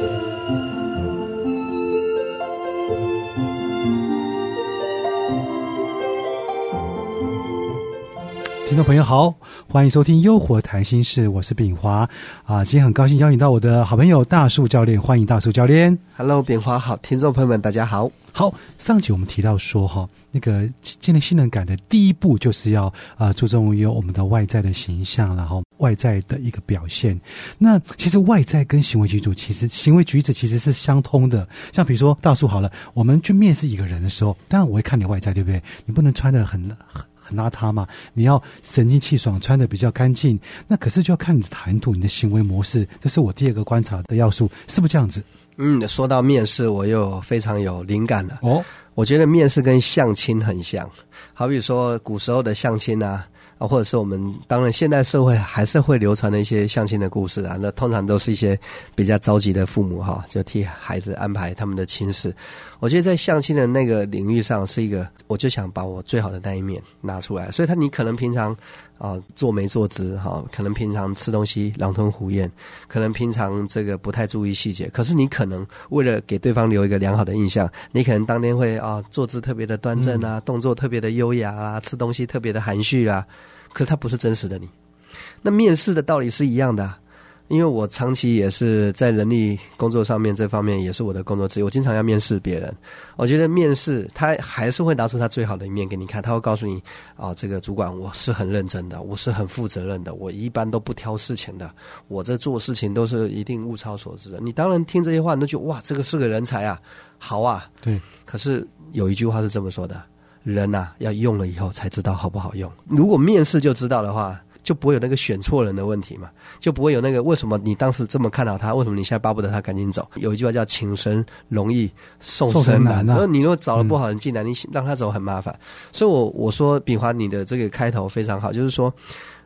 听众朋友好，欢迎收听《优活谈心事》，我是炳华啊。今天很高兴邀请到我的好朋友大树教练，欢迎大树教练。Hello，炳华好，听众朋友们大家好。好，上集我们提到说哈，那个建立信任感的第一步就是要啊、注重于我们的外在的形象，然后外在的一个表现。那其实外在跟行为举止，其实行为举止其实是相通的。像比如说大树好了，我们去面试一个人的时候，当然我会看你外在，对不对？你不能穿的很很。很邋遢嘛，你要神清气爽，穿的比较干净。那可是就要看你的谈吐、你的行为模式，这是我第二个观察的要素，是不是这样子？嗯，说到面试，我又非常有灵感了。哦，我觉得面试跟相亲很像，好比说古时候的相亲啊，啊，或者是我们当然现代社会还是会流传的一些相亲的故事啊，那通常都是一些比较着急的父母哈，就替孩子安排他们的亲事。我觉得在相亲的那个领域上是一个，我就想把我最好的那一面拿出来，所以他你可能平常啊坐没坐姿哈，可能平常吃东西狼吞虎咽，可能平常这个不太注意细节，可是你可能为了给对方留一个良好的印象，你可能当天会啊坐姿特别的端正啊，动作特别的优雅啦、吃东西特别的含蓄啦、可是他不是真实的你。那面试的道理是一样的啊、因为我长期也是在人力工作上面这方面也是我的工作之一，我经常要面试别人。我觉得面试他还是会拿出他最好的一面给你看，他会告诉你啊，这个主管我是很认真的，我是很负责任的，我一般都不挑事情的，我这做事情都是一定物超所值的。你当然听这些话，你都觉得哇，这个是个人才啊，好啊。对，可是有一句话是这么说的：人呐、要用了以后才知道好不好用。如果面试就知道的话，就不会有那个选错人的问题嘛，就不会有那个为什么你当时这么看好他，为什么你现在巴不得他赶紧走？有一句话叫“请神容易送送神神难”，难啊然后你如果找了不好的人进来，你让他走很麻烦。所以我我说炳华你的这个开头非常好，就是说。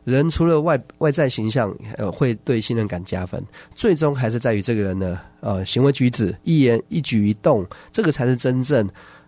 人除了外外在形象，呃，会对信任感加分，最终还是在于这个人的呃行为举止、一言一举一动，这个才是真正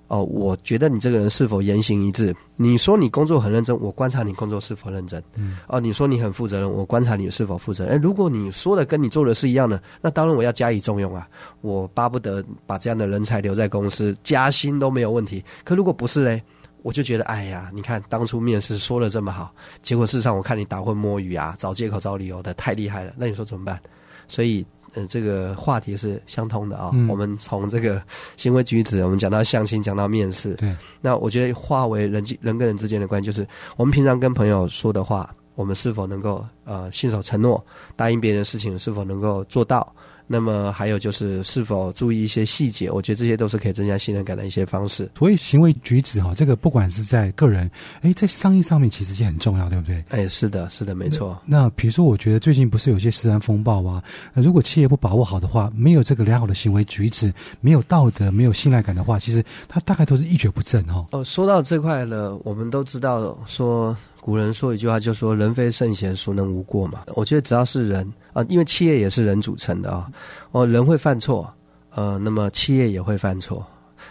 哦、我觉得你这个人是否言行一致？你说你工作很认真，我观察你工作是否认真。嗯，哦，你说你很负责任，我观察你是否负责任。哎，如果你说的跟你做的是一样的，那当然我要加以重用啊。我巴不得把这样的人才留在公司，加薪都没有问题。可如果不是嘞？我就觉得，哎呀，你看当初面试说的这么好，结果事实上我看你打混摸鱼啊，找借口找理由的，太厉害了。那你说怎么办？所以，呃，这个话题是相通的啊、嗯我们从这个行为举止，我们讲到相亲，讲到面试，对，那我觉得化为人际人跟人之间的关系，就是我们平常跟朋友说的话，我们是否能够呃信守承诺，答应别人的事情是否能够做到。那么还有就是是否注意一些细节，我觉得这些都是可以增加信任感的一些方式。所以行为举止哈，这个不管是在个人，哎，在商业上面其实也很重要，对不对？哎，是的，是的，没错。那比如说，我觉得最近不是有些食安风暴啊？那如果企业不把握好的话，没有这个良好的行为举止，没有道德，没有信赖感的话，其实它大概都是一蹶不振哦。哦，说到这块了，我们都知道说古人说一句话，就说“人非圣贤，孰能无过”嘛。我觉得只要是人啊、因为企业也是人组成的啊，哦，哦人会犯错，呃，那么企业也会犯错。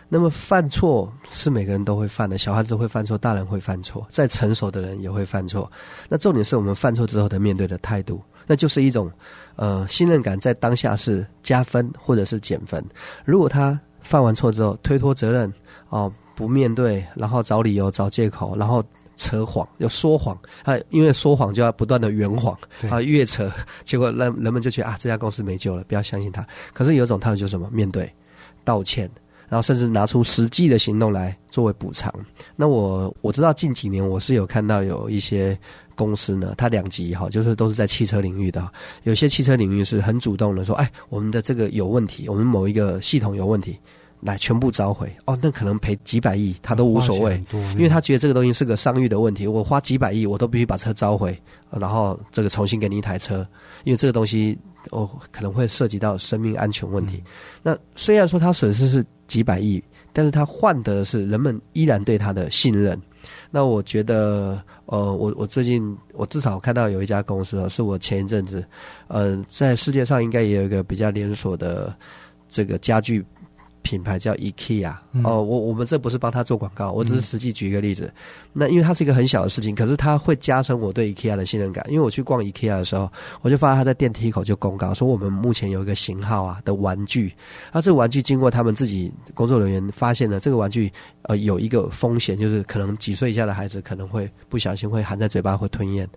那么犯错是每个人都会犯的，小孩子会犯错，大人会犯错，再成熟的人也会犯错。那重点是我们犯错之后的面对的态度，那就是一种呃信任感，在当下是加分或者是减分。如果他犯完错之后推脱责任，哦，不面对，然后找理由、找借口，然后扯谎，要说谎啊，因为说谎就要不断的圆谎对啊，越扯，结果人人们就觉得啊，这家公司没救了，不要相信他。可是有一种态度就是什么？面对、道歉，然后甚至拿出实际的行动来作为补偿。那我我知道近几年我是有看到有一些公司呢，它两极哈，就是都是在汽车领域的，有些汽车领域是很主动的说，哎，我们的这个有问题，我们某一个系统有问题。来全部召回哦，那可能赔几百亿，他都无所谓，因为他觉得这个东西是个商誉的问题，我花几百亿，我都必须把车召回，呃然后这个重新给你一台车，因为这个东西哦可能会涉及到生命安全问题。那虽然说他损失是几百亿，但是他换得的是人们依然对他的信任。那我觉得，呃，我我最近我至少看到有一家公司啊，是我前一阵子，呃，在世界上应该也有一个比较连锁的这个家具品牌叫 IKEA 嗯哦，我我们这不是帮他做广告，我只是实际举一个例子。那因为它是一个很小的事情，可是它会加深我对 IKEA 的信任感。因为我去逛 IKEA 的时候，我就发现他在电梯口就公告说，我们目前有一个型号啊的玩具，那这个玩具经过他们自己工作人员发现了，这个玩具呃有一个风险，就是可能几岁以下的孩子可能会不小心会含在嘴巴会吞咽。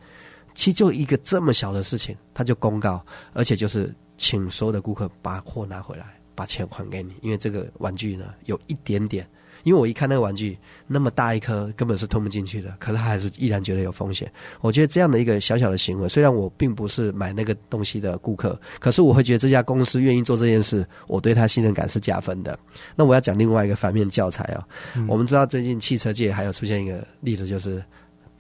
其实就一个这么小的事情，他就公告，而且就是请所有的顾客把货拿回来，把钱还给你，因为这个玩具呢有一点点，因为我一看那个玩具那么大一颗，根本是吞不进去的，可是他还是依然觉得有风险。我觉得这样的一个小小的行为，虽然我并不是买那个东西的顾客，可是我会觉得这家公司愿意做这件事，我对他信任感是加分的。那我要讲另外一个反面教材哦，嗯我们知道最近汽车界还有出现一个例子，就是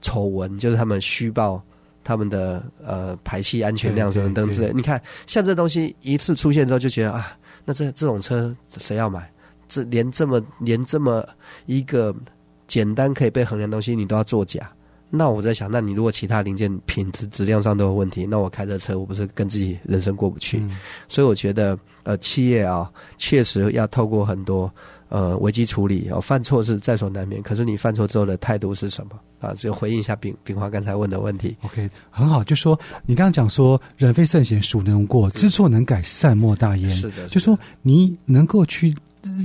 丑闻，就是他们虚报他们的呃排气安全量对等等之类。你看，像这东西一次出现之后，就觉得啊，那这这种车谁要买？这连这么连这么一个简单可以被衡量的东西，你都要作假。那我在想，那你如果其他零件品质质量上都有问题，那我开这车，我不是跟自己人生过不去？嗯所以我觉得，呃，企业啊，确实要透过很多呃危机处理哦，犯错是在所难免。可是你犯错之后的态度是什么啊？只有回应一下炳炳华刚才问的问题。OK，很好，就说你刚刚讲说人非圣贤，孰能无过？知错能改，善莫大焉。是的，就说你能够去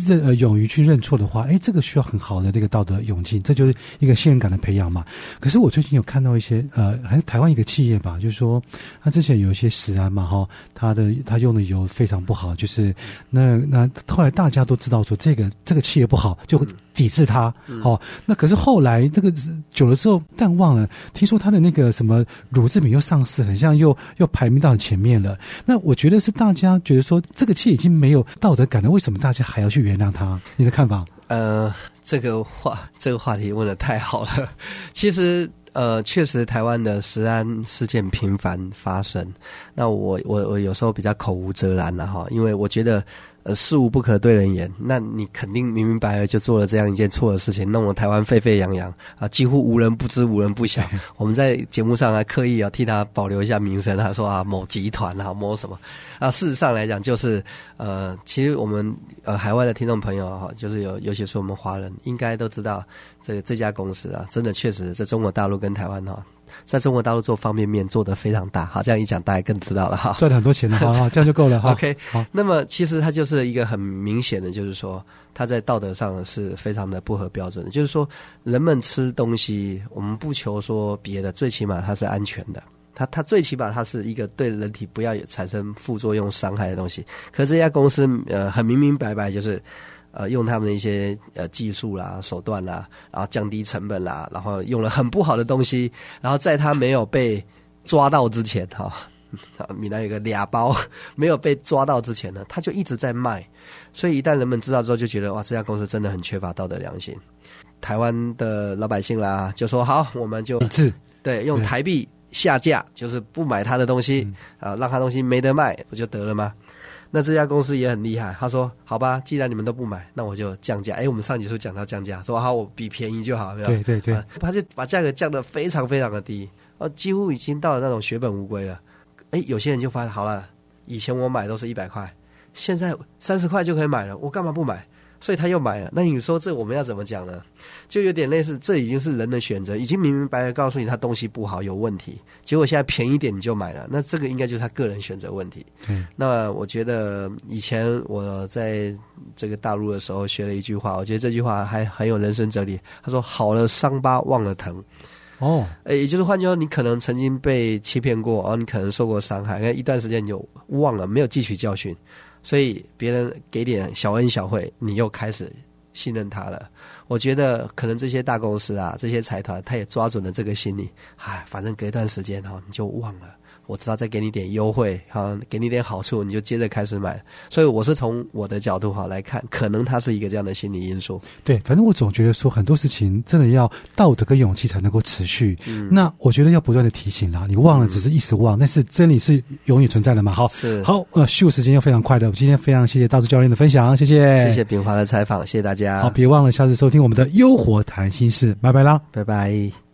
认呃勇于去认错的话，哎，这个需要很好的这个道德勇气，这就是一个信任感的培养嘛。可是我最近有看到一些呃，还是台湾一个企业吧，就是说他之前有一些食安嘛哈，他的他用的油非常不好，就是那那后来大家都知道说这个这个企业不好，就会抵制它。哦，那可是后来这个久了之后淡忘了，听说他的那个什么乳制品又上市，很像又又排名到很前面了。那我觉得是大家觉得说这个企业已经没有道德感了，为什么大家还要去原谅他？你的看法？呃，这个话这个话题问的太好了。其实呃，确实台湾的食安事件频繁发生。那我我我有时候比较口无遮拦了哈，因为我觉得呃事无不可对人言。那你肯定明明白白就做了这样一件错的事情，弄得台湾沸沸扬扬啊，几乎无人不知无人不晓。我们在节目上还刻意啊替他保留一下名声，他说啊某集团啊某什么啊，事实上来讲就是呃，其实我们呃海外的听众朋友哈，就是有尤其是我们华人，应该都知道这个这家公司啊，真的确实在中国大陆跟台湾哈。在中国大陆做方便面做得非常大，好，这样一讲大家更知道了哈。赚了很多钱了，好好，这样就够了哈。OK，好，那么其实它就是一个很明显的，就是说它在道德上是非常的不合标准的。就是说，人们吃东西，我们不求说别的，最起码它是安全的。它它最起码它是一个对人体不要产生副作用伤害的东西。可这家公司呃很明明白白就是。呃，用他们的一些呃技术啦、手段啦，然后降低成本啦，然后用了很不好的东西，然后在他没有被抓到之前，哈、啊，米兰有个俩包没有被抓到之前呢，他就一直在卖，所以一旦人们知道之后，就觉得哇，这家公司真的很缺乏道德良心。台湾的老百姓啦，就说好，我们就 对用台币下架，就是不买他的东西、啊，让他东西没得卖，不就得了吗？那这家公司也很厉害，他说好吧，既然你们都不买，那我就降价。哎，我们上集是讲到降价，说好我比便宜就好？对对对啊，他就把价格降得非常非常的低，哦，几乎已经到了那种血本无归了。哎，有些人就发现好了，以前我买都是一百块，现在三十块就可以买了，我干嘛不买？所以他又买了。那你说这我们要怎么讲呢？就有点类似，这已经是人的选择，已经明明白白告诉你他东西不好有问题，结果现在便宜点你就买了，那这个应该就是他个人选择问题。嗯，那我觉得以前我在这个大陆的时候学了一句话，我觉得这句话还很有人生哲理。他说：“好了伤疤忘了疼。”哦，诶，也就是换句话说，你可能曾经被欺骗过，哦，你可能受过伤害，那一段时间你就忘了，没有汲取教训，所以别人给点小恩小惠，你又开始信任他了。我觉得可能这些大公司啊，这些财团，他也抓准了这个心理，唉，反正隔一段时间哈、哦，你就忘了。我知道再给你点优惠，哈，给你点好处，你就接着开始买。所以我是从我的角度哈来看，可能它是一个这样的心理因素。对，反正我总觉得说很多事情真的要道德跟勇气才能够持续。嗯那我觉得要不断的提醒啦，你忘了只是一时忘，但是真理是永远存在的嘛。好，是好，呃，秀时间又非常快的，今天非常谢谢大柱教练的分享，谢谢，谢谢炳华的采访，谢谢大家，好，别忘了下次收听我们的优活谈心事，拜拜啦。拜拜。